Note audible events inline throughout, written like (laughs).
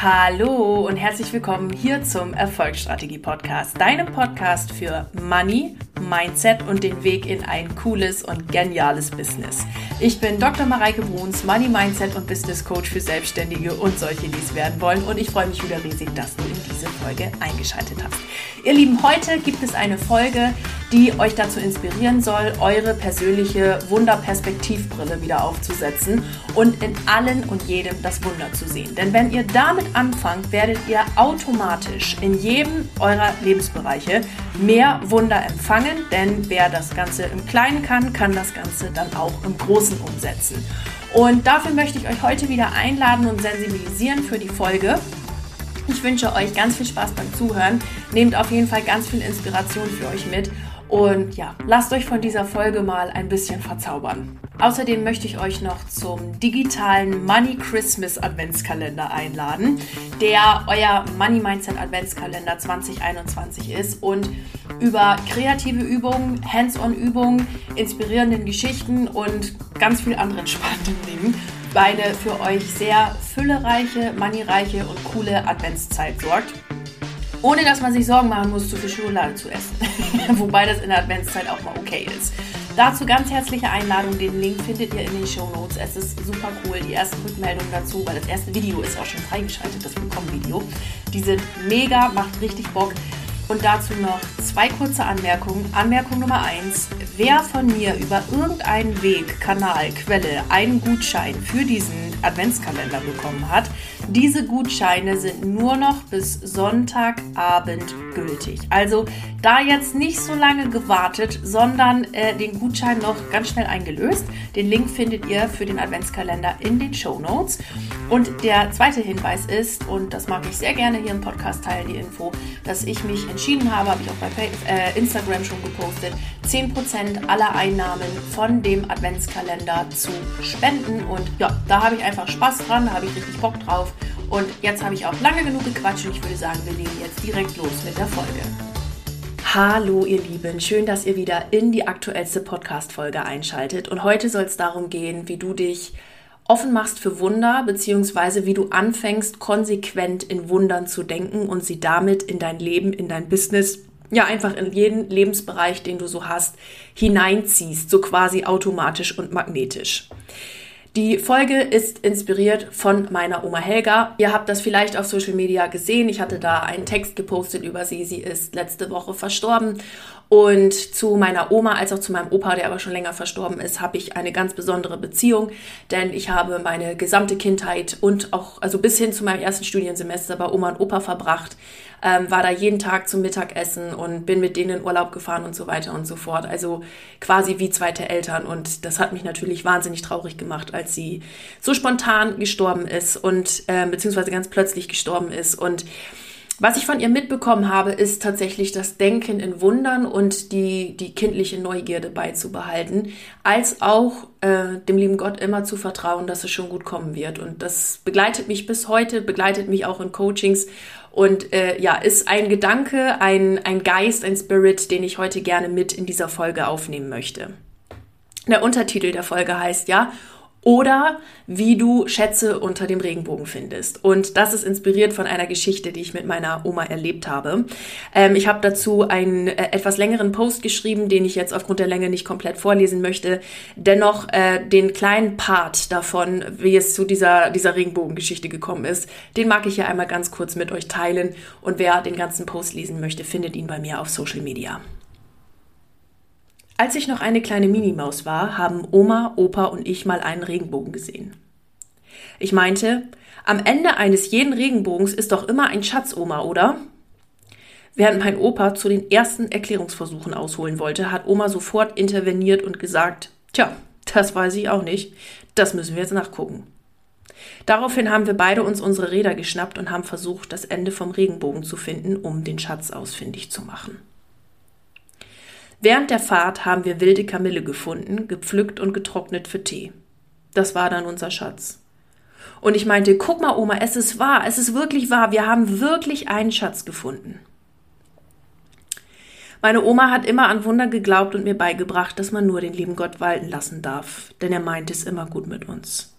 Hallo und herzlich willkommen hier zum Erfolgsstrategie Podcast, deinem Podcast für Money, Mindset und den Weg in ein cooles und geniales Business. Ich bin Dr. Mareike Bruns, Money Mindset und Business Coach für Selbstständige und solche, die es werden wollen und ich freue mich wieder riesig, dass du in diese Folge eingeschaltet hast. Ihr Lieben, heute gibt es eine Folge, die euch dazu inspirieren soll, eure persönliche Wunderperspektivbrille wieder aufzusetzen und in allen und jedem das Wunder zu sehen. Denn wenn ihr damit anfangt, werdet ihr automatisch in jedem eurer Lebensbereiche mehr Wunder empfangen, denn wer das Ganze im Kleinen kann, kann das Ganze dann auch im Großen umsetzen. Und dafür möchte ich euch heute wieder einladen und sensibilisieren für die Folge. Ich wünsche euch ganz viel Spaß beim Zuhören. Nehmt auf jeden Fall ganz viel Inspiration für euch mit und ja, lasst euch von dieser Folge mal ein bisschen verzaubern. Außerdem möchte ich euch noch zum digitalen Money Christmas Adventskalender einladen, der euer Money Mindset Adventskalender 2021 ist und über kreative Übungen, Hands-on-Übungen, inspirierenden Geschichten und ganz viel anderen spannenden Dingen eine für euch sehr füllereiche, moneyreiche und coole Adventszeit sorgt ohne dass man sich Sorgen machen muss, zu viel Schokolade zu essen. (laughs) Wobei das in der Adventszeit auch mal okay ist. Dazu ganz herzliche Einladung. Den Link findet ihr in den Show Notes. Es ist super cool. Die ersten Rückmeldungen dazu, weil das erste Video ist auch schon freigeschaltet, das Willkommen-Video. Die sind mega, macht richtig Bock. Und dazu noch zwei kurze Anmerkungen. Anmerkung Nummer eins: Wer von mir über irgendeinen Weg, Kanal, Quelle einen Gutschein für diesen Adventskalender bekommen hat, diese Gutscheine sind nur noch bis Sonntagabend gültig. Also da jetzt nicht so lange gewartet, sondern äh, den Gutschein noch ganz schnell eingelöst. Den Link findet ihr für den Adventskalender in den Show Notes. Und der zweite Hinweis ist, und das mag ich sehr gerne hier im Podcast teilen, die Info, dass ich mich entschieden habe, habe ich auch bei äh, Instagram schon gepostet, 10% aller Einnahmen von dem Adventskalender zu spenden. Und ja, da habe ich einfach Spaß dran, da habe ich richtig Bock drauf. Und jetzt habe ich auch lange genug gequatscht und ich würde sagen, wir legen jetzt direkt los mit der Folge. Hallo ihr Lieben, schön, dass ihr wieder in die aktuellste Podcast-Folge einschaltet. Und heute soll es darum gehen, wie du dich offen machst für Wunder, beziehungsweise wie du anfängst, konsequent in Wundern zu denken und sie damit in dein Leben, in dein Business, ja einfach in jeden Lebensbereich, den du so hast, hineinziehst, so quasi automatisch und magnetisch. Die Folge ist inspiriert von meiner Oma Helga. Ihr habt das vielleicht auf Social Media gesehen. Ich hatte da einen Text gepostet über sie. Sie ist letzte Woche verstorben und zu meiner Oma als auch zu meinem Opa, der aber schon länger verstorben ist, habe ich eine ganz besondere Beziehung, denn ich habe meine gesamte Kindheit und auch, also bis hin zu meinem ersten Studiensemester bei Oma und Opa verbracht, ähm, war da jeden Tag zum Mittagessen und bin mit denen in Urlaub gefahren und so weiter und so fort. Also quasi wie zweite Eltern und das hat mich natürlich wahnsinnig traurig gemacht, als sie so spontan gestorben ist und äh, beziehungsweise ganz plötzlich gestorben ist und was ich von ihr mitbekommen habe, ist tatsächlich das Denken in Wundern und die, die kindliche Neugierde beizubehalten, als auch äh, dem lieben Gott immer zu vertrauen, dass es schon gut kommen wird. Und das begleitet mich bis heute, begleitet mich auch in Coachings und äh, ja, ist ein Gedanke, ein, ein Geist, ein Spirit, den ich heute gerne mit in dieser Folge aufnehmen möchte. Der Untertitel der Folge heißt ja, oder wie du Schätze unter dem Regenbogen findest. Und das ist inspiriert von einer Geschichte, die ich mit meiner Oma erlebt habe. Ähm, ich habe dazu einen äh, etwas längeren Post geschrieben, den ich jetzt aufgrund der Länge nicht komplett vorlesen möchte. Dennoch äh, den kleinen Part davon, wie es zu dieser, dieser Regenbogengeschichte gekommen ist, den mag ich hier einmal ganz kurz mit euch teilen. Und wer den ganzen Post lesen möchte, findet ihn bei mir auf Social Media. Als ich noch eine kleine Minimaus war, haben Oma, Opa und ich mal einen Regenbogen gesehen. Ich meinte, am Ende eines jeden Regenbogens ist doch immer ein Schatz, Oma, oder? Während mein Opa zu den ersten Erklärungsversuchen ausholen wollte, hat Oma sofort interveniert und gesagt, tja, das weiß ich auch nicht, das müssen wir jetzt nachgucken. Daraufhin haben wir beide uns unsere Räder geschnappt und haben versucht, das Ende vom Regenbogen zu finden, um den Schatz ausfindig zu machen. Während der Fahrt haben wir wilde Kamille gefunden, gepflückt und getrocknet für Tee. Das war dann unser Schatz. Und ich meinte, guck mal, Oma, es ist wahr, es ist wirklich wahr, wir haben wirklich einen Schatz gefunden. Meine Oma hat immer an Wunder geglaubt und mir beigebracht, dass man nur den lieben Gott walten lassen darf, denn er meint es immer gut mit uns.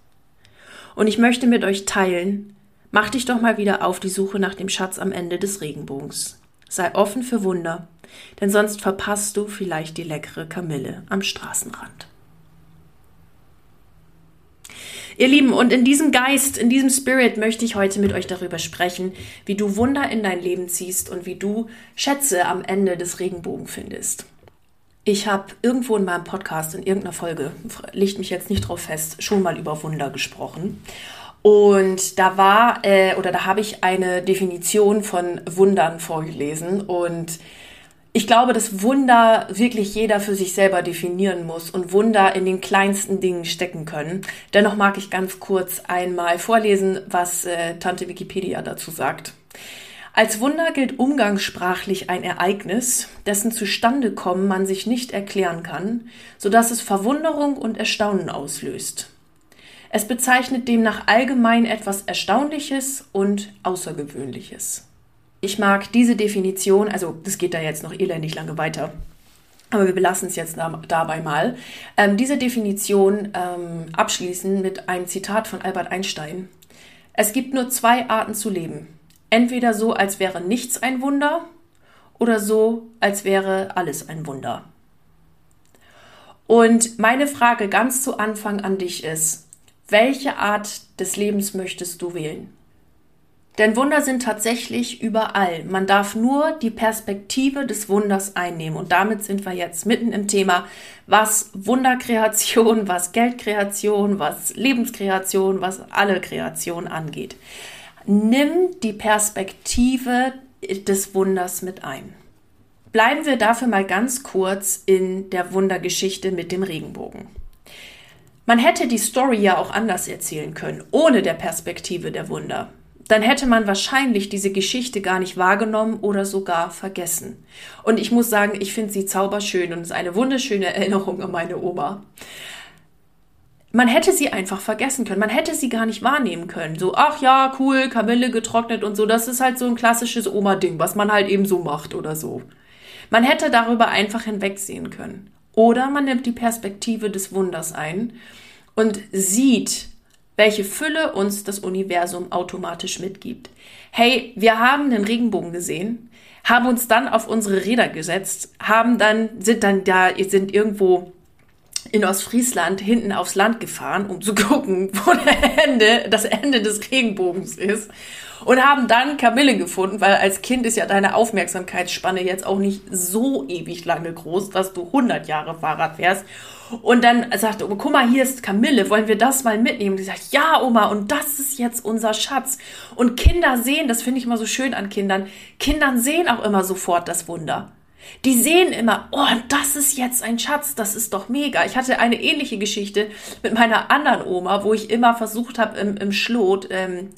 Und ich möchte mit euch teilen, Mach dich doch mal wieder auf die Suche nach dem Schatz am Ende des Regenbogens. Sei offen für Wunder, denn sonst verpasst du vielleicht die leckere Kamille am Straßenrand. Ihr Lieben, und in diesem Geist, in diesem Spirit möchte ich heute mit euch darüber sprechen, wie du Wunder in dein Leben ziehst und wie du Schätze am Ende des Regenbogens findest. Ich habe irgendwo in meinem Podcast, in irgendeiner Folge, legt mich jetzt nicht drauf fest, schon mal über Wunder gesprochen. Und da war, äh, oder da habe ich eine Definition von Wundern vorgelesen und ich glaube, dass Wunder wirklich jeder für sich selber definieren muss und Wunder in den kleinsten Dingen stecken können. Dennoch mag ich ganz kurz einmal vorlesen, was äh, Tante Wikipedia dazu sagt. Als Wunder gilt umgangssprachlich ein Ereignis, dessen Zustandekommen man sich nicht erklären kann, so dass es Verwunderung und Erstaunen auslöst. Es bezeichnet demnach allgemein etwas Erstaunliches und Außergewöhnliches. Ich mag diese Definition, also das geht da jetzt noch elendig lange weiter, aber wir belassen es jetzt dabei mal. Ähm, diese Definition ähm, abschließen mit einem Zitat von Albert Einstein. Es gibt nur zwei Arten zu leben. Entweder so, als wäre nichts ein Wunder, oder so, als wäre alles ein Wunder. Und meine Frage ganz zu Anfang an dich ist, welche Art des Lebens möchtest du wählen? Denn Wunder sind tatsächlich überall. Man darf nur die Perspektive des Wunders einnehmen. Und damit sind wir jetzt mitten im Thema, was Wunderkreation, was Geldkreation, was Lebenskreation, was alle Kreation angeht. Nimm die Perspektive des Wunders mit ein. Bleiben wir dafür mal ganz kurz in der Wundergeschichte mit dem Regenbogen. Man hätte die Story ja auch anders erzählen können, ohne der Perspektive der Wunder dann hätte man wahrscheinlich diese Geschichte gar nicht wahrgenommen oder sogar vergessen. Und ich muss sagen, ich finde sie zauberschön und ist eine wunderschöne Erinnerung an meine Oma. Man hätte sie einfach vergessen können. Man hätte sie gar nicht wahrnehmen können. So, ach ja, cool, Kamille getrocknet und so. Das ist halt so ein klassisches Oma-Ding, was man halt eben so macht oder so. Man hätte darüber einfach hinwegsehen können. Oder man nimmt die Perspektive des Wunders ein und sieht, welche Fülle uns das Universum automatisch mitgibt. Hey, wir haben den Regenbogen gesehen, haben uns dann auf unsere Räder gesetzt, haben dann, sind dann da, sind irgendwo in Ostfriesland hinten aufs Land gefahren, um zu gucken, (laughs) wo der Ende, das Ende des Regenbogens ist. Und haben dann Kamille gefunden, weil als Kind ist ja deine Aufmerksamkeitsspanne jetzt auch nicht so ewig lange groß, dass du 100 Jahre Fahrrad fährst. Und dann sagte Oma, guck mal, hier ist Kamille, wollen wir das mal mitnehmen? Und die sagt, ja, Oma, und das ist jetzt unser Schatz. Und Kinder sehen, das finde ich immer so schön an Kindern, Kindern sehen auch immer sofort das Wunder. Die sehen immer, oh, das ist jetzt ein Schatz, das ist doch mega. Ich hatte eine ähnliche Geschichte mit meiner anderen Oma, wo ich immer versucht habe, im, im Schlot, ähm,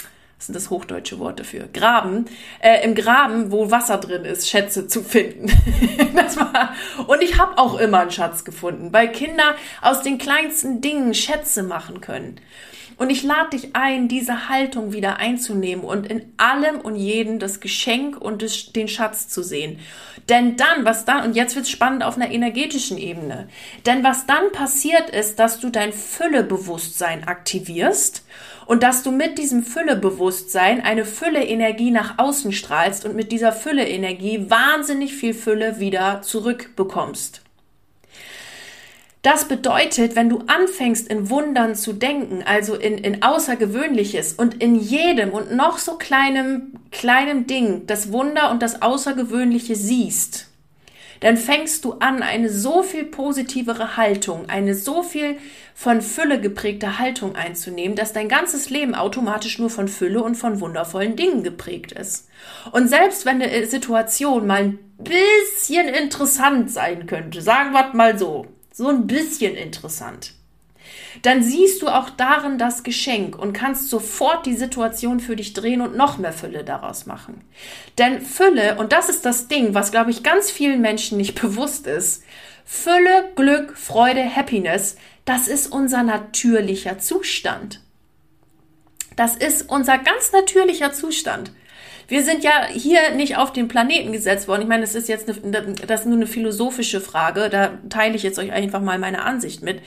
was sind das hochdeutsche Wort dafür? Graben, äh, im Graben, wo Wasser drin ist, Schätze zu finden. (laughs) das war, und ich habe auch immer einen Schatz gefunden, weil Kinder aus den kleinsten Dingen Schätze machen können. Und ich lade dich ein, diese Haltung wieder einzunehmen und in allem und jedem das Geschenk und das, den Schatz zu sehen. Denn dann, was dann, und jetzt wird es spannend auf einer energetischen Ebene, denn was dann passiert ist, dass du dein Füllebewusstsein aktivierst und dass du mit diesem Füllebewusstsein eine Fülle-Energie nach außen strahlst und mit dieser Fülle-Energie wahnsinnig viel Fülle wieder zurückbekommst. Das bedeutet, wenn du anfängst in Wundern zu denken, also in, in Außergewöhnliches und in jedem und noch so kleinem, kleinem Ding das Wunder und das Außergewöhnliche siehst, dann fängst du an, eine so viel positivere Haltung, eine so viel von Fülle geprägte Haltung einzunehmen, dass dein ganzes Leben automatisch nur von Fülle und von wundervollen Dingen geprägt ist. Und selbst wenn eine Situation mal ein bisschen interessant sein könnte, sagen wir mal so, so ein bisschen interessant, dann siehst du auch darin das Geschenk und kannst sofort die Situation für dich drehen und noch mehr Fülle daraus machen. Denn Fülle, und das ist das Ding, was, glaube ich, ganz vielen Menschen nicht (laughs) bewusst ist, Fülle, Glück, Freude, Happiness, das ist unser natürlicher Zustand. Das ist unser ganz natürlicher Zustand. Wir sind ja hier nicht auf den Planeten gesetzt worden. Ich meine, das ist jetzt eine, das ist nur eine philosophische Frage. Da teile ich jetzt euch einfach mal meine Ansicht mit.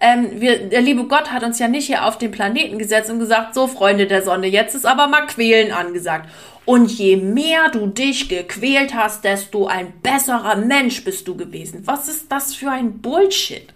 Ähm, wir, der liebe Gott hat uns ja nicht hier auf den Planeten gesetzt und gesagt, so Freunde der Sonne, jetzt ist aber mal Quälen angesagt. Und je mehr du dich gequält hast, desto ein besserer Mensch bist du gewesen. Was ist das für ein Bullshit?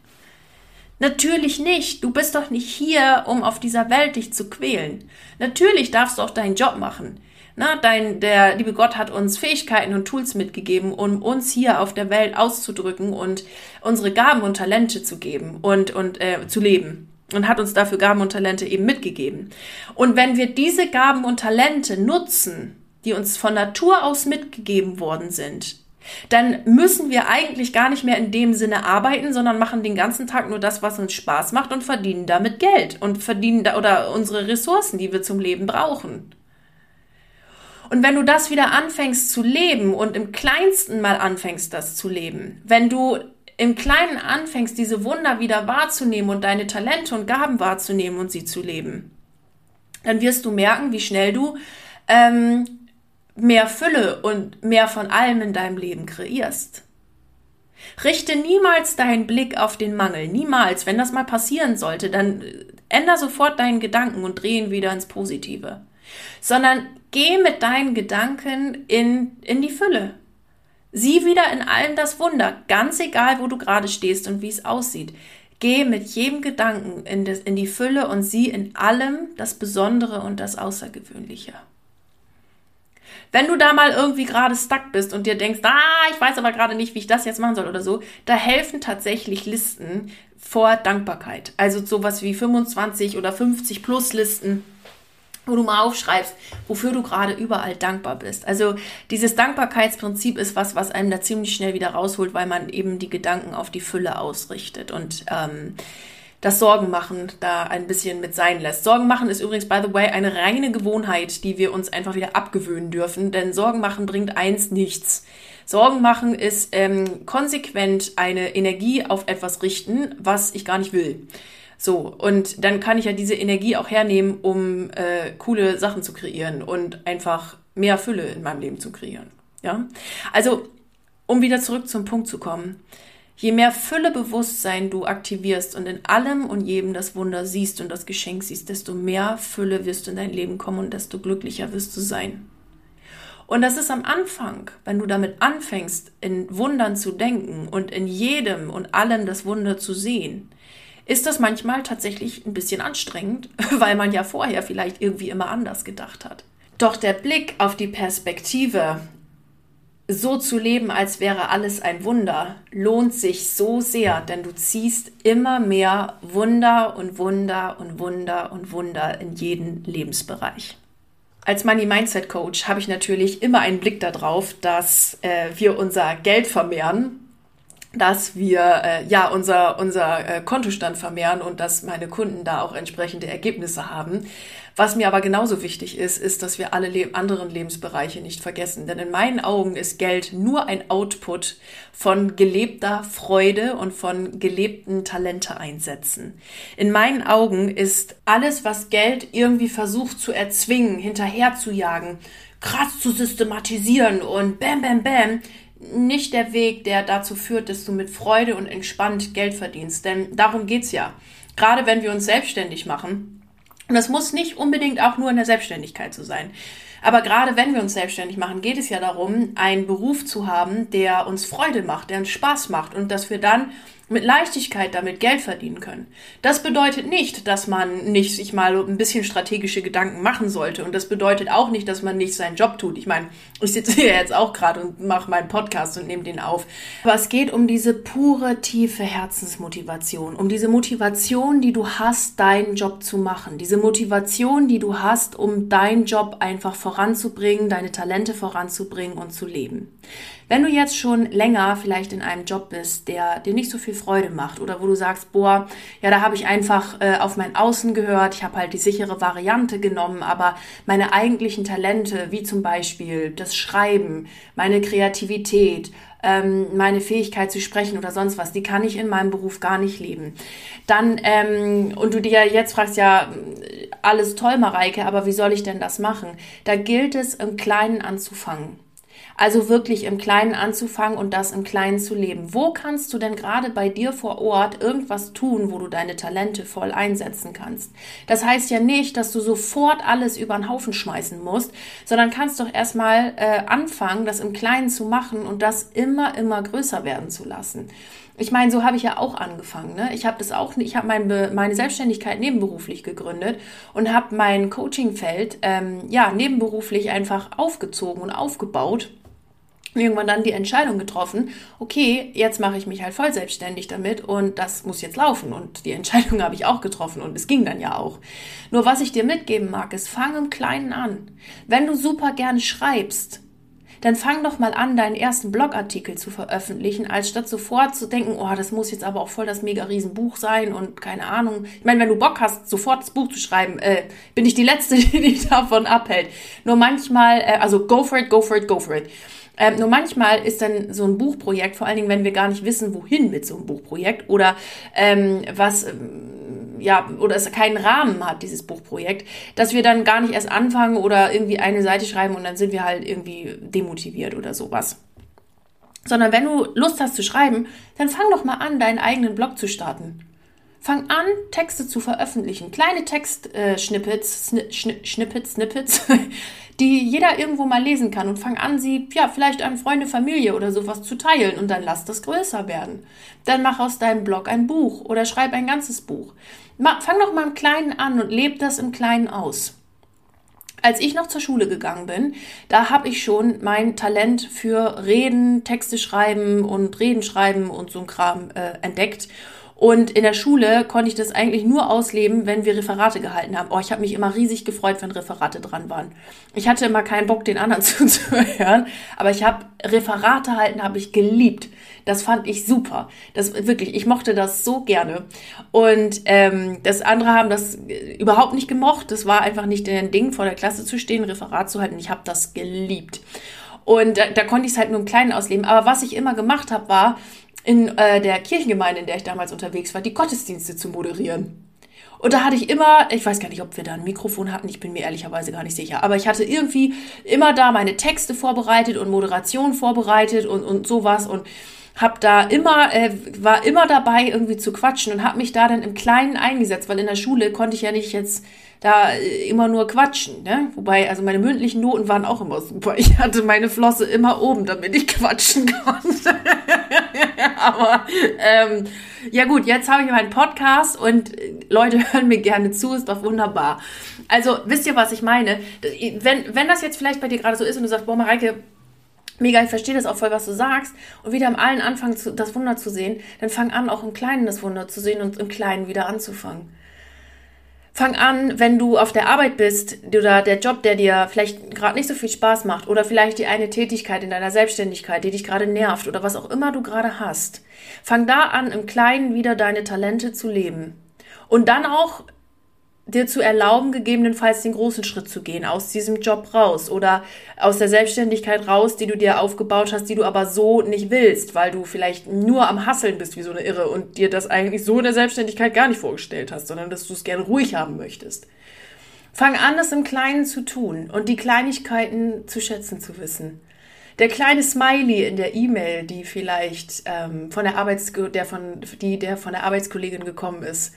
Natürlich nicht. Du bist doch nicht hier, um auf dieser Welt dich zu quälen. Natürlich darfst du auch deinen Job machen. Na, dein, der liebe Gott hat uns Fähigkeiten und Tools mitgegeben, um uns hier auf der Welt auszudrücken und unsere Gaben und Talente zu geben und, und äh, zu leben. Und hat uns dafür Gaben und Talente eben mitgegeben. Und wenn wir diese Gaben und Talente nutzen, die uns von Natur aus mitgegeben worden sind, dann müssen wir eigentlich gar nicht mehr in dem Sinne arbeiten, sondern machen den ganzen Tag nur das, was uns Spaß macht und verdienen damit Geld und verdienen da oder unsere Ressourcen, die wir zum Leben brauchen. Und wenn du das wieder anfängst zu leben und im kleinsten mal anfängst, das zu leben, wenn du im Kleinen anfängst, diese Wunder wieder wahrzunehmen und deine Talente und Gaben wahrzunehmen und sie zu leben, dann wirst du merken, wie schnell du ähm, mehr Fülle und mehr von allem in deinem Leben kreierst. Richte niemals deinen Blick auf den Mangel, niemals. Wenn das mal passieren sollte, dann änder sofort deinen Gedanken und dreh ihn wieder ins Positive sondern geh mit deinen Gedanken in, in die Fülle. Sieh wieder in allem das Wunder, ganz egal, wo du gerade stehst und wie es aussieht. Geh mit jedem Gedanken in, das, in die Fülle und sieh in allem das Besondere und das Außergewöhnliche. Wenn du da mal irgendwie gerade stuck bist und dir denkst, ah, ich weiß aber gerade nicht, wie ich das jetzt machen soll oder so, da helfen tatsächlich Listen vor Dankbarkeit. Also sowas wie 25 oder 50 plus Listen wo du mal aufschreibst, wofür du gerade überall dankbar bist. Also dieses Dankbarkeitsprinzip ist was, was einem da ziemlich schnell wieder rausholt, weil man eben die Gedanken auf die Fülle ausrichtet und ähm, das Sorgen machen da ein bisschen mit sein lässt. Sorgen machen ist übrigens, by the way, eine reine Gewohnheit, die wir uns einfach wieder abgewöhnen dürfen, denn Sorgen machen bringt eins nichts. Sorgen machen ist ähm, konsequent eine Energie auf etwas richten, was ich gar nicht will. So, und dann kann ich ja diese Energie auch hernehmen, um äh, coole Sachen zu kreieren und einfach mehr Fülle in meinem Leben zu kreieren. Ja, also um wieder zurück zum Punkt zu kommen. Je mehr Füllebewusstsein du aktivierst und in allem und jedem das Wunder siehst und das Geschenk siehst, desto mehr Fülle wirst du in dein Leben kommen und desto glücklicher wirst du sein. Und das ist am Anfang, wenn du damit anfängst, in Wundern zu denken und in jedem und allem das Wunder zu sehen, ist das manchmal tatsächlich ein bisschen anstrengend, (laughs) weil man ja vorher vielleicht irgendwie immer anders gedacht hat. Doch der Blick auf die Perspektive, so zu leben, als wäre alles ein Wunder, lohnt sich so sehr, denn du ziehst immer mehr Wunder und Wunder und Wunder und Wunder in jeden Lebensbereich. Als Money Mindset Coach habe ich natürlich immer einen Blick darauf, dass äh, wir unser Geld vermehren dass wir äh, ja unser, unser äh, Kontostand vermehren und dass meine Kunden da auch entsprechende Ergebnisse haben. Was mir aber genauso wichtig ist, ist, dass wir alle le anderen Lebensbereiche nicht vergessen. Denn in meinen Augen ist Geld nur ein Output von gelebter Freude und von gelebten Talente einsetzen. In meinen Augen ist alles, was Geld irgendwie versucht zu erzwingen, hinterher zu jagen, krass zu systematisieren und bam, bam, bam, nicht der Weg, der dazu führt, dass du mit Freude und entspannt Geld verdienst. Denn darum geht's ja. Gerade wenn wir uns selbstständig machen. Und das muss nicht unbedingt auch nur in der Selbstständigkeit so sein. Aber gerade wenn wir uns selbstständig machen, geht es ja darum, einen Beruf zu haben, der uns Freude macht, der uns Spaß macht und dass wir dann mit Leichtigkeit damit Geld verdienen können. Das bedeutet nicht, dass man nicht sich mal ein bisschen strategische Gedanken machen sollte. Und das bedeutet auch nicht, dass man nicht seinen Job tut. Ich meine, ich sitze hier jetzt auch gerade und mache meinen Podcast und nehme den auf. Aber es geht um diese pure, tiefe Herzensmotivation. Um diese Motivation, die du hast, deinen Job zu machen. Diese Motivation, die du hast, um deinen Job einfach voranzubringen, deine Talente voranzubringen und zu leben. Wenn du jetzt schon länger vielleicht in einem Job bist, der dir nicht so viel Freude macht oder wo du sagst, boah, ja, da habe ich einfach äh, auf mein Außen gehört, ich habe halt die sichere Variante genommen, aber meine eigentlichen Talente, wie zum Beispiel das Schreiben, meine Kreativität, ähm, meine Fähigkeit zu sprechen oder sonst was, die kann ich in meinem Beruf gar nicht leben. Dann, ähm, und du dir jetzt fragst, ja, alles toll, Mareike, aber wie soll ich denn das machen? Da gilt es, im Kleinen anzufangen. Also wirklich im Kleinen anzufangen und das im Kleinen zu leben. Wo kannst du denn gerade bei dir vor Ort irgendwas tun, wo du deine Talente voll einsetzen kannst? Das heißt ja nicht, dass du sofort alles über den Haufen schmeißen musst, sondern kannst doch erstmal äh, anfangen, das im Kleinen zu machen und das immer, immer größer werden zu lassen. Ich meine, so habe ich ja auch angefangen. Ne? Ich habe das auch, ich habe mein, meine Selbstständigkeit nebenberuflich gegründet und habe mein Coachingfeld ähm, ja nebenberuflich einfach aufgezogen und aufgebaut irgendwann dann die Entscheidung getroffen, okay, jetzt mache ich mich halt voll selbstständig damit und das muss jetzt laufen. Und die Entscheidung (laughs) habe ich auch getroffen und es ging dann ja auch. Nur was ich dir mitgeben mag, ist, fang im Kleinen an. Wenn du super gerne schreibst, dann fang doch mal an, deinen ersten Blogartikel zu veröffentlichen, als statt sofort zu denken, oh, das muss jetzt aber auch voll das mega Riesenbuch sein und keine Ahnung. Ich meine, wenn du Bock hast, sofort das Buch zu schreiben, äh, bin ich die Letzte, (laughs) die dich davon abhält. Nur manchmal, äh, also go for it, go for it, go for it. Ähm, nur manchmal ist dann so ein Buchprojekt, vor allen Dingen, wenn wir gar nicht wissen, wohin mit so einem Buchprojekt oder ähm, was, ähm, ja, oder es keinen Rahmen hat, dieses Buchprojekt, dass wir dann gar nicht erst anfangen oder irgendwie eine Seite schreiben und dann sind wir halt irgendwie demotiviert oder sowas. Sondern wenn du Lust hast zu schreiben, dann fang doch mal an, deinen eigenen Blog zu starten. Fang an, Texte zu veröffentlichen. Kleine Textschnippets, äh, Schni Schnippets, Snippets, (laughs) die jeder irgendwo mal lesen kann und fang an, sie ja vielleicht an Freunde, Familie oder sowas zu teilen und dann lass das größer werden. Dann mach aus deinem Blog ein Buch oder schreib ein ganzes Buch. Fang doch mal im Kleinen an und leb das im Kleinen aus. Als ich noch zur Schule gegangen bin, da habe ich schon mein Talent für Reden, Texte schreiben und Reden schreiben und so ein Kram äh, entdeckt und in der Schule konnte ich das eigentlich nur ausleben, wenn wir Referate gehalten haben. Oh, ich habe mich immer riesig gefreut, wenn Referate dran waren. Ich hatte immer keinen Bock, den anderen (laughs) zuzuhören, aber ich habe Referate halten, habe ich geliebt. Das fand ich super. Das wirklich, ich mochte das so gerne. Und ähm, das andere haben das überhaupt nicht gemocht. Das war einfach nicht ein Ding, vor der Klasse zu stehen, Referat zu halten. Ich habe das geliebt. Und da, da konnte ich es halt nur im Kleinen ausleben. Aber was ich immer gemacht habe, war, in äh, der Kirchengemeinde, in der ich damals unterwegs war, die Gottesdienste zu moderieren. Und da hatte ich immer, ich weiß gar nicht, ob wir da ein Mikrofon hatten, ich bin mir ehrlicherweise gar nicht sicher, aber ich hatte irgendwie immer da meine Texte vorbereitet und Moderation vorbereitet und, und sowas und hab da immer, äh, war immer dabei irgendwie zu quatschen und hab mich da dann im Kleinen eingesetzt, weil in der Schule konnte ich ja nicht jetzt da äh, immer nur quatschen, ne? Wobei, also meine mündlichen Noten waren auch immer super. Ich hatte meine Flosse immer oben, damit ich quatschen konnte. (laughs) Aber ähm, ja gut, jetzt habe ich meinen Podcast und äh, Leute (laughs) hören mir gerne zu, ist doch wunderbar. Also wisst ihr, was ich meine? Wenn, wenn das jetzt vielleicht bei dir gerade so ist und du sagst, boah, Mareike, mega, ich verstehe das auch voll, was du sagst, und wieder im Allen anfangen, das Wunder zu sehen, dann fang an, auch im Kleinen das Wunder zu sehen und im Kleinen wieder anzufangen. Fang an, wenn du auf der Arbeit bist oder der Job, der dir vielleicht gerade nicht so viel Spaß macht oder vielleicht die eine Tätigkeit in deiner Selbstständigkeit, die dich gerade nervt oder was auch immer du gerade hast. Fang da an, im Kleinen wieder deine Talente zu leben. Und dann auch dir zu erlauben, gegebenenfalls den großen Schritt zu gehen, aus diesem Job raus oder aus der Selbstständigkeit raus, die du dir aufgebaut hast, die du aber so nicht willst, weil du vielleicht nur am Hasseln bist wie so eine Irre und dir das eigentlich so in der Selbstständigkeit gar nicht vorgestellt hast, sondern dass du es gerne ruhig haben möchtest. Fang an, das im Kleinen zu tun und die Kleinigkeiten zu schätzen zu wissen. Der kleine Smiley in der E-Mail, die vielleicht ähm, von der Arbeits der von die der von der Arbeitskollegin gekommen ist,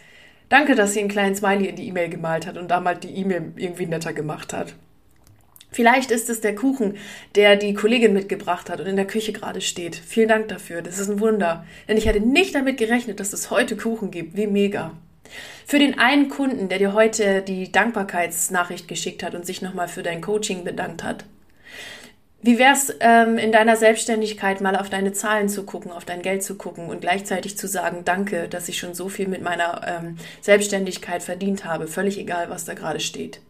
Danke, dass sie einen kleinen Smiley in die E-Mail gemalt hat und damals die E-Mail irgendwie netter gemacht hat. Vielleicht ist es der Kuchen, der die Kollegin mitgebracht hat und in der Küche gerade steht. Vielen Dank dafür. Das ist ein Wunder. Denn ich hätte nicht damit gerechnet, dass es heute Kuchen gibt. Wie mega. Für den einen Kunden, der dir heute die Dankbarkeitsnachricht geschickt hat und sich nochmal für dein Coaching bedankt hat. Wie wär's ähm, in deiner Selbstständigkeit mal auf deine Zahlen zu gucken, auf dein Geld zu gucken und gleichzeitig zu sagen, danke, dass ich schon so viel mit meiner ähm, Selbstständigkeit verdient habe, völlig egal, was da gerade steht.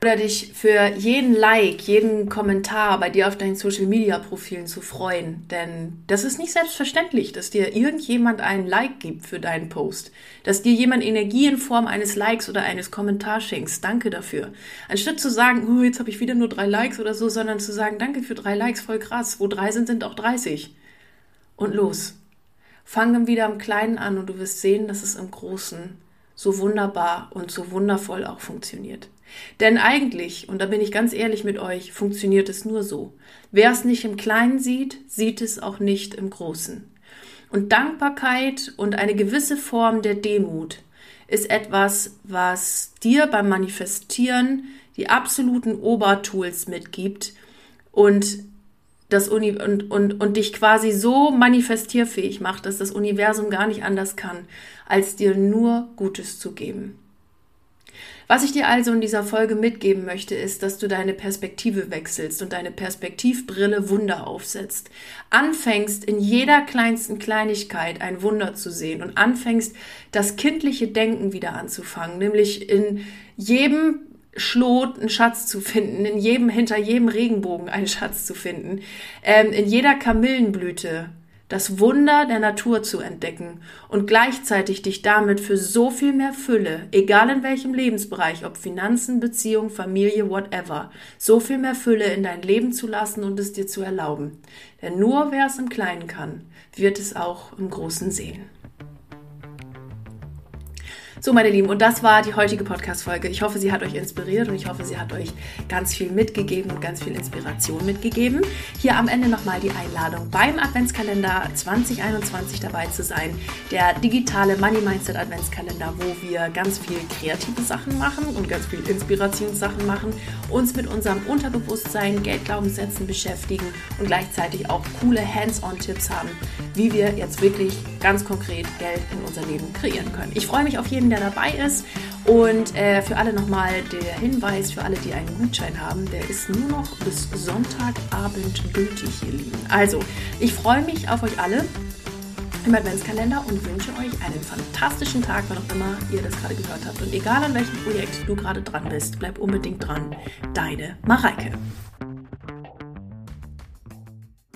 Oder dich für jeden Like, jeden Kommentar bei dir auf deinen Social Media Profilen zu freuen. Denn das ist nicht selbstverständlich, dass dir irgendjemand einen Like gibt für deinen Post. Dass dir jemand Energie in Form eines Likes oder eines Kommentars schenkst. Danke dafür. Anstatt zu sagen, oh, jetzt habe ich wieder nur drei Likes oder so, sondern zu sagen, danke für drei Likes, voll krass. Wo drei sind, sind auch 30. Und los. Fang dann wieder im Kleinen an und du wirst sehen, dass es im Großen so wunderbar und so wundervoll auch funktioniert. Denn eigentlich, und da bin ich ganz ehrlich mit euch, funktioniert es nur so. Wer es nicht im Kleinen sieht, sieht es auch nicht im Großen. Und Dankbarkeit und eine gewisse Form der Demut ist etwas, was dir beim Manifestieren die absoluten Obertools mitgibt und das Uni und, und, und dich quasi so manifestierfähig macht, dass das Universum gar nicht anders kann, als dir nur Gutes zu geben. Was ich dir also in dieser Folge mitgeben möchte, ist, dass du deine Perspektive wechselst und deine Perspektivbrille Wunder aufsetzt. Anfängst in jeder kleinsten Kleinigkeit ein Wunder zu sehen und anfängst das kindliche Denken wieder anzufangen, nämlich in jedem Schlot einen Schatz zu finden, in jedem, hinter jedem Regenbogen einen Schatz zu finden, ähm, in jeder Kamillenblüte das Wunder der Natur zu entdecken und gleichzeitig dich damit für so viel mehr Fülle, egal in welchem Lebensbereich, ob Finanzen, Beziehung, Familie, whatever, so viel mehr Fülle in dein Leben zu lassen und es dir zu erlauben. Denn nur wer es im Kleinen kann, wird es auch im Großen sehen. So, meine Lieben, und das war die heutige Podcast-Folge. Ich hoffe, sie hat euch inspiriert und ich hoffe, sie hat euch ganz viel mitgegeben und ganz viel Inspiration mitgegeben. Hier am Ende nochmal die Einladung, beim Adventskalender 2021 dabei zu sein. Der digitale Money Mindset Adventskalender, wo wir ganz viel kreative Sachen machen und ganz viel Inspirationssachen machen, uns mit unserem Unterbewusstsein, Geldglaubenssätzen beschäftigen und gleichzeitig auch coole Hands-on-Tipps haben, wie wir jetzt wirklich ganz konkret Geld in unser Leben kreieren können. Ich freue mich auf jeden, der dabei ist. Und äh, für alle nochmal der Hinweis, für alle, die einen Gutschein haben, der ist nur noch bis Sonntagabend gültig, ihr Lieben. Also, ich freue mich auf euch alle im Adventskalender und wünsche euch einen fantastischen Tag, wann auch immer ihr das gerade gehört habt. Und egal an welchem Projekt du gerade dran bist, bleib unbedingt dran. Deine Mareike.